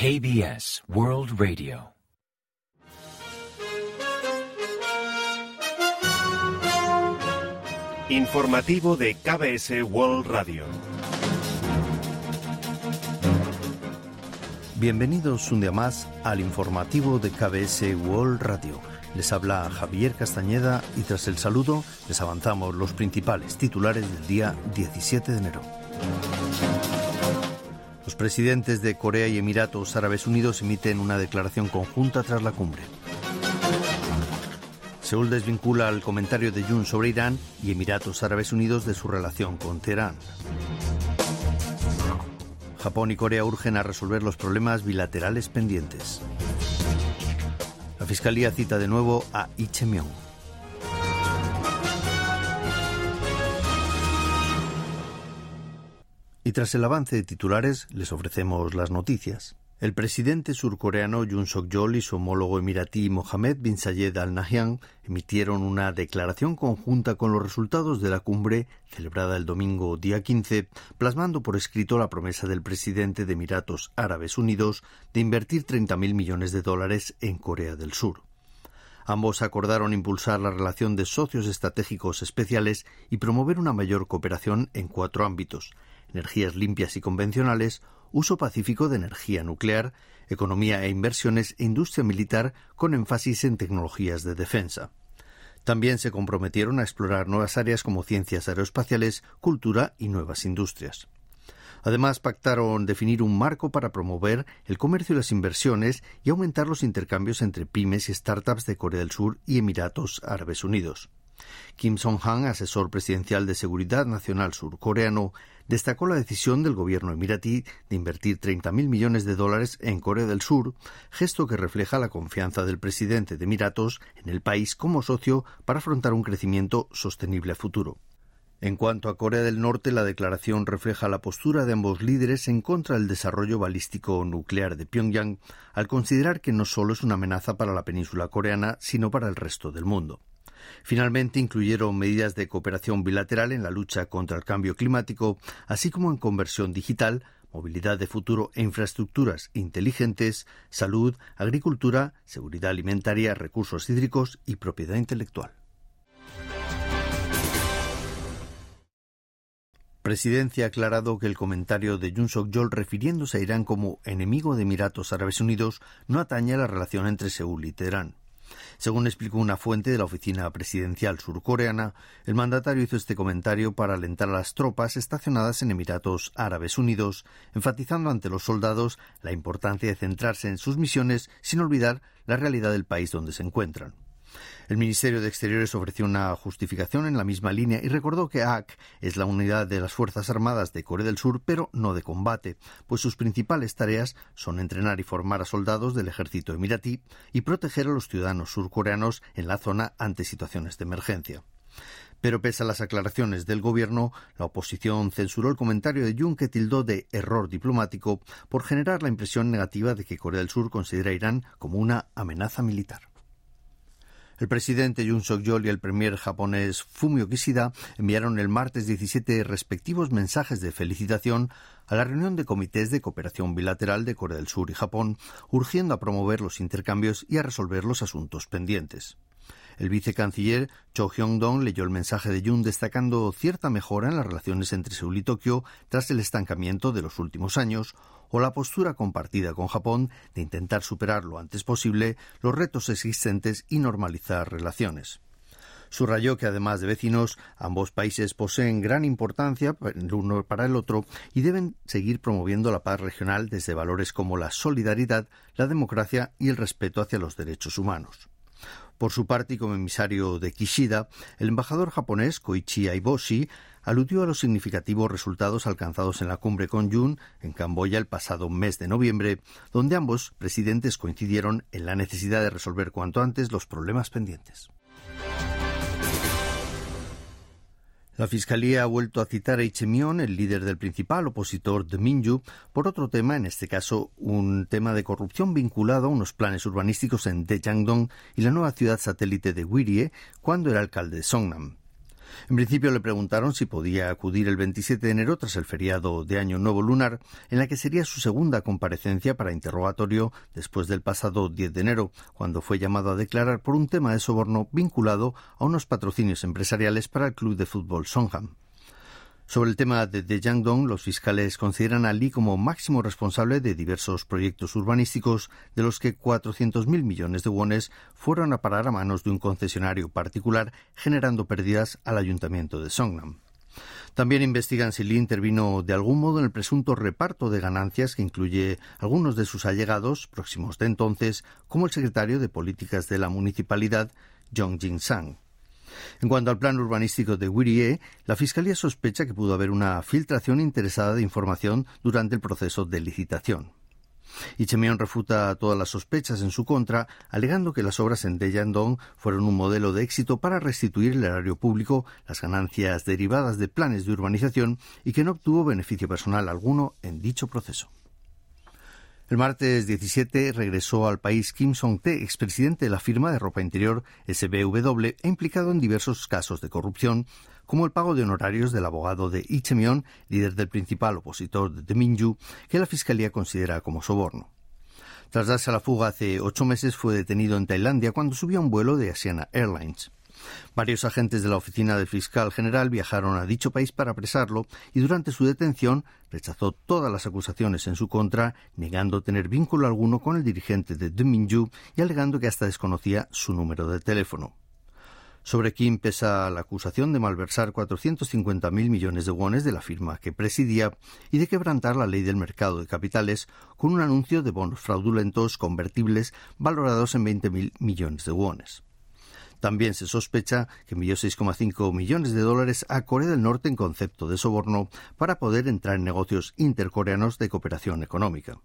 KBS World Radio. Informativo de KBS World Radio. Bienvenidos un día más al informativo de KBS World Radio. Les habla Javier Castañeda y tras el saludo les avanzamos los principales titulares del día 17 de enero. Los presidentes de Corea y Emiratos Árabes Unidos emiten una declaración conjunta tras la cumbre. Seúl desvincula el comentario de Jun sobre Irán y Emiratos Árabes Unidos de su relación con Teherán. Japón y Corea urgen a resolver los problemas bilaterales pendientes. La Fiscalía cita de nuevo a Lee tras el avance de titulares, les ofrecemos las noticias. El presidente surcoreano Yoon Suk-yeol y su homólogo emiratí Mohammed bin Zayed Al Nahyan emitieron una declaración conjunta con los resultados de la cumbre celebrada el domingo día 15, plasmando por escrito la promesa del presidente de Emiratos Árabes Unidos de invertir 30.000 millones de dólares en Corea del Sur. Ambos acordaron impulsar la relación de socios estratégicos especiales y promover una mayor cooperación en cuatro ámbitos energías limpias y convencionales, uso pacífico de energía nuclear, economía e inversiones e industria militar con énfasis en tecnologías de defensa. También se comprometieron a explorar nuevas áreas como ciencias aeroespaciales, cultura y nuevas industrias. Además, pactaron definir un marco para promover el comercio y las inversiones y aumentar los intercambios entre pymes y startups de Corea del Sur y Emiratos Árabes Unidos. Kim Song-han, asesor presidencial de Seguridad Nacional surcoreano, destacó la decisión del gobierno emiratí de invertir 30.000 millones de dólares en Corea del Sur, gesto que refleja la confianza del presidente de Emiratos en el país como socio para afrontar un crecimiento sostenible a futuro. En cuanto a Corea del Norte, la declaración refleja la postura de ambos líderes en contra del desarrollo balístico nuclear de Pyongyang, al considerar que no solo es una amenaza para la península coreana, sino para el resto del mundo. Finalmente incluyeron medidas de cooperación bilateral en la lucha contra el cambio climático, así como en conversión digital, movilidad de futuro e infraestructuras inteligentes, salud, agricultura, seguridad alimentaria, recursos hídricos y propiedad intelectual. Presidencia ha aclarado que el comentario de Jun Suk-yeol refiriéndose a Irán como enemigo de Emiratos Árabes Unidos no atañe a la relación entre Seúl y Teherán. Según explicó una fuente de la oficina presidencial surcoreana, el mandatario hizo este comentario para alentar a las tropas estacionadas en Emiratos Árabes Unidos, enfatizando ante los soldados la importancia de centrarse en sus misiones sin olvidar la realidad del país donde se encuentran. El Ministerio de Exteriores ofreció una justificación en la misma línea y recordó que AK es la unidad de las Fuerzas Armadas de Corea del Sur, pero no de combate, pues sus principales tareas son entrenar y formar a soldados del ejército emiratí y proteger a los ciudadanos surcoreanos en la zona ante situaciones de emergencia. Pero pese a las aclaraciones del gobierno, la oposición censuró el comentario de Jun que tildó de error diplomático por generar la impresión negativa de que Corea del Sur considera a Irán como una amenaza militar. El presidente Yoon Suk-yeol y el premier japonés Fumio Kishida enviaron el martes 17 respectivos mensajes de felicitación a la reunión de comités de cooperación bilateral de Corea del Sur y Japón, urgiendo a promover los intercambios y a resolver los asuntos pendientes. El vicecanciller Cho Hyong-dong leyó el mensaje de Yoon destacando cierta mejora en las relaciones entre Seúl y Tokio tras el estancamiento de los últimos años, o la postura compartida con Japón de intentar superar lo antes posible los retos existentes y normalizar relaciones. Subrayó que además de vecinos, ambos países poseen gran importancia el uno para el otro y deben seguir promoviendo la paz regional desde valores como la solidaridad, la democracia y el respeto hacia los derechos humanos. Por su parte, y como emisario de Kishida, el embajador japonés Koichi Aiboshi aludió a los significativos resultados alcanzados en la cumbre con Jun en Camboya el pasado mes de noviembre, donde ambos presidentes coincidieron en la necesidad de resolver cuanto antes los problemas pendientes. La Fiscalía ha vuelto a citar a Ichemion, el líder del principal opositor de Minju, por otro tema, en este caso un tema de corrupción vinculado a unos planes urbanísticos en Daejeon y la nueva ciudad satélite de Wirie, cuando era alcalde de Songnam. En principio le preguntaron si podía acudir el 27 de enero tras el feriado de Año Nuevo Lunar, en la que sería su segunda comparecencia para interrogatorio después del pasado 10 de enero, cuando fue llamado a declarar por un tema de soborno vinculado a unos patrocinios empresariales para el club de fútbol Songham. Sobre el tema de Dong, los fiscales consideran a Lee como máximo responsable de diversos proyectos urbanísticos, de los que 400.000 millones de wones fueron a parar a manos de un concesionario particular, generando pérdidas al ayuntamiento de Songnam. También investigan si Lee intervino de algún modo en el presunto reparto de ganancias que incluye algunos de sus allegados próximos de entonces, como el secretario de Políticas de la Municipalidad, Jong Jin-sang. En cuanto al plan urbanístico de Whittier, la Fiscalía sospecha que pudo haber una filtración interesada de información durante el proceso de licitación. Ichemion refuta todas las sospechas en su contra, alegando que las obras en Deyandong fueron un modelo de éxito para restituir el erario público, las ganancias derivadas de planes de urbanización y que no obtuvo beneficio personal alguno en dicho proceso. El martes 17 regresó al país Kim Song-tae, expresidente de la firma de ropa interior SBW e implicado en diversos casos de corrupción, como el pago de honorarios del abogado de Lee líder del principal opositor de Minju, que la Fiscalía considera como soborno. Tras darse a la fuga hace ocho meses, fue detenido en Tailandia cuando subió a un vuelo de Asiana Airlines. Varios agentes de la oficina del fiscal general viajaron a dicho país para apresarlo y durante su detención rechazó todas las acusaciones en su contra, negando tener vínculo alguno con el dirigente de Minju y alegando que hasta desconocía su número de teléfono. Sobre Kim pesa la acusación de malversar 450.000 millones de wones de la firma que presidía y de quebrantar la ley del mercado de capitales con un anuncio de bonos fraudulentos convertibles valorados en 20.000 millones de wones. También se sospecha que envió 6,5 millones de dólares a Corea del Norte en concepto de soborno para poder entrar en negocios intercoreanos de cooperación económica.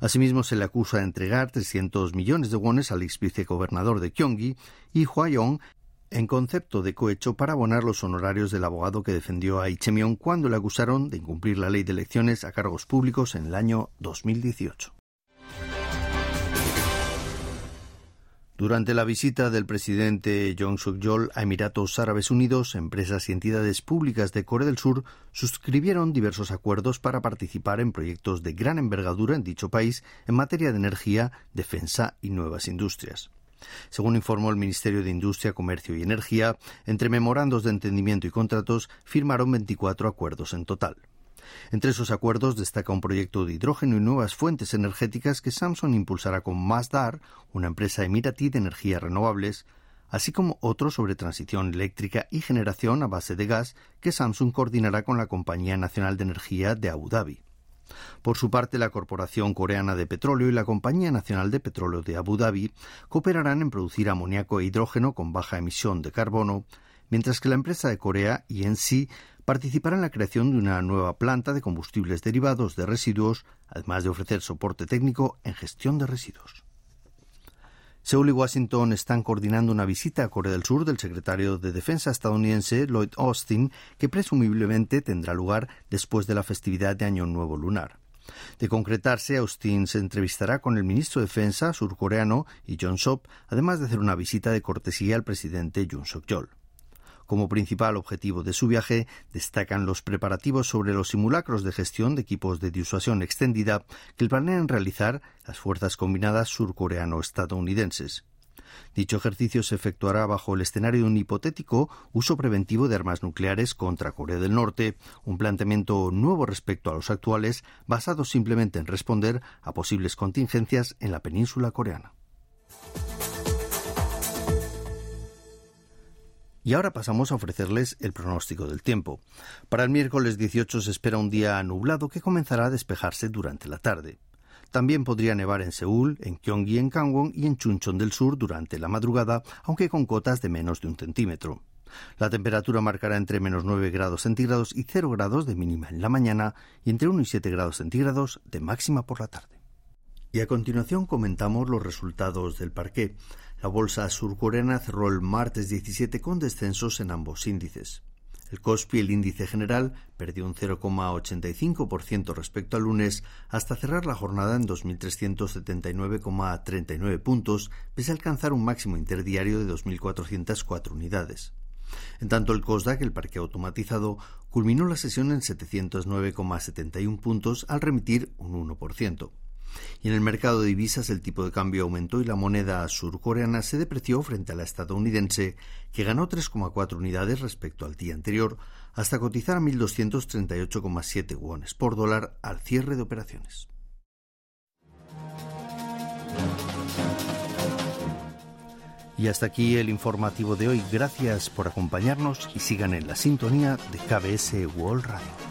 Asimismo, se le acusa de entregar 300 millones de wones al ex vicegobernador de Gyeonggi y Hwayong en concepto de cohecho para abonar los honorarios del abogado que defendió a Ichemion cuando le acusaron de incumplir la ley de elecciones a cargos públicos en el año 2018. Durante la visita del presidente Jong Suk-yeol a Emiratos Árabes Unidos, empresas y entidades públicas de Corea del Sur suscribieron diversos acuerdos para participar en proyectos de gran envergadura en dicho país en materia de energía, defensa y nuevas industrias. Según informó el Ministerio de Industria, Comercio y Energía, entre memorandos de entendimiento y contratos firmaron 24 acuerdos en total. Entre esos acuerdos destaca un proyecto de hidrógeno y nuevas fuentes energéticas que Samsung impulsará con Masdar, una empresa emiratí de energías renovables, así como otro sobre transición eléctrica y generación a base de gas que Samsung coordinará con la Compañía Nacional de Energía de Abu Dhabi. Por su parte, la Corporación Coreana de Petróleo y la Compañía Nacional de Petróleo de Abu Dhabi cooperarán en producir amoníaco e hidrógeno con baja emisión de carbono, mientras que la empresa de Corea, INC, participará en la creación de una nueva planta de combustibles derivados de residuos, además de ofrecer soporte técnico en gestión de residuos. Seúl y Washington están coordinando una visita a Corea del Sur del secretario de Defensa estadounidense Lloyd Austin, que presumiblemente tendrá lugar después de la festividad de Año Nuevo Lunar. De concretarse, Austin se entrevistará con el ministro de Defensa surcoreano y John Sop, además de hacer una visita de cortesía al presidente Yoon Suk-yeol. Como principal objetivo de su viaje, destacan los preparativos sobre los simulacros de gestión de equipos de disuasión extendida que planean realizar las fuerzas combinadas surcoreano-estadounidenses. Dicho ejercicio se efectuará bajo el escenario de un hipotético uso preventivo de armas nucleares contra Corea del Norte, un planteamiento nuevo respecto a los actuales, basado simplemente en responder a posibles contingencias en la península coreana. Y ahora pasamos a ofrecerles el pronóstico del tiempo. Para el miércoles 18 se espera un día nublado que comenzará a despejarse durante la tarde. También podría nevar en Seúl, en Gyeonggi, en Gangwon y en Chuncheon del Sur durante la madrugada, aunque con cotas de menos de un centímetro. La temperatura marcará entre menos 9 grados centígrados y 0 grados de mínima en la mañana y entre 1 y 7 grados centígrados de máxima por la tarde. Y a continuación comentamos los resultados del parqué. La bolsa surcoreana cerró el martes 17 con descensos en ambos índices. El Kospi, el índice general, perdió un 0,85% respecto al lunes hasta cerrar la jornada en 2.379,39 puntos, pese a alcanzar un máximo interdiario de 2.404 unidades. En tanto, el COSDAC, el parque automatizado, culminó la sesión en 709,71 puntos al remitir un 1%. Y en el mercado de divisas el tipo de cambio aumentó y la moneda surcoreana se depreció frente a la estadounidense, que ganó 3,4 unidades respecto al día anterior, hasta cotizar a 1.238,7 wones por dólar al cierre de operaciones. Y hasta aquí el informativo de hoy. Gracias por acompañarnos y sigan en la sintonía de KBS World Radio.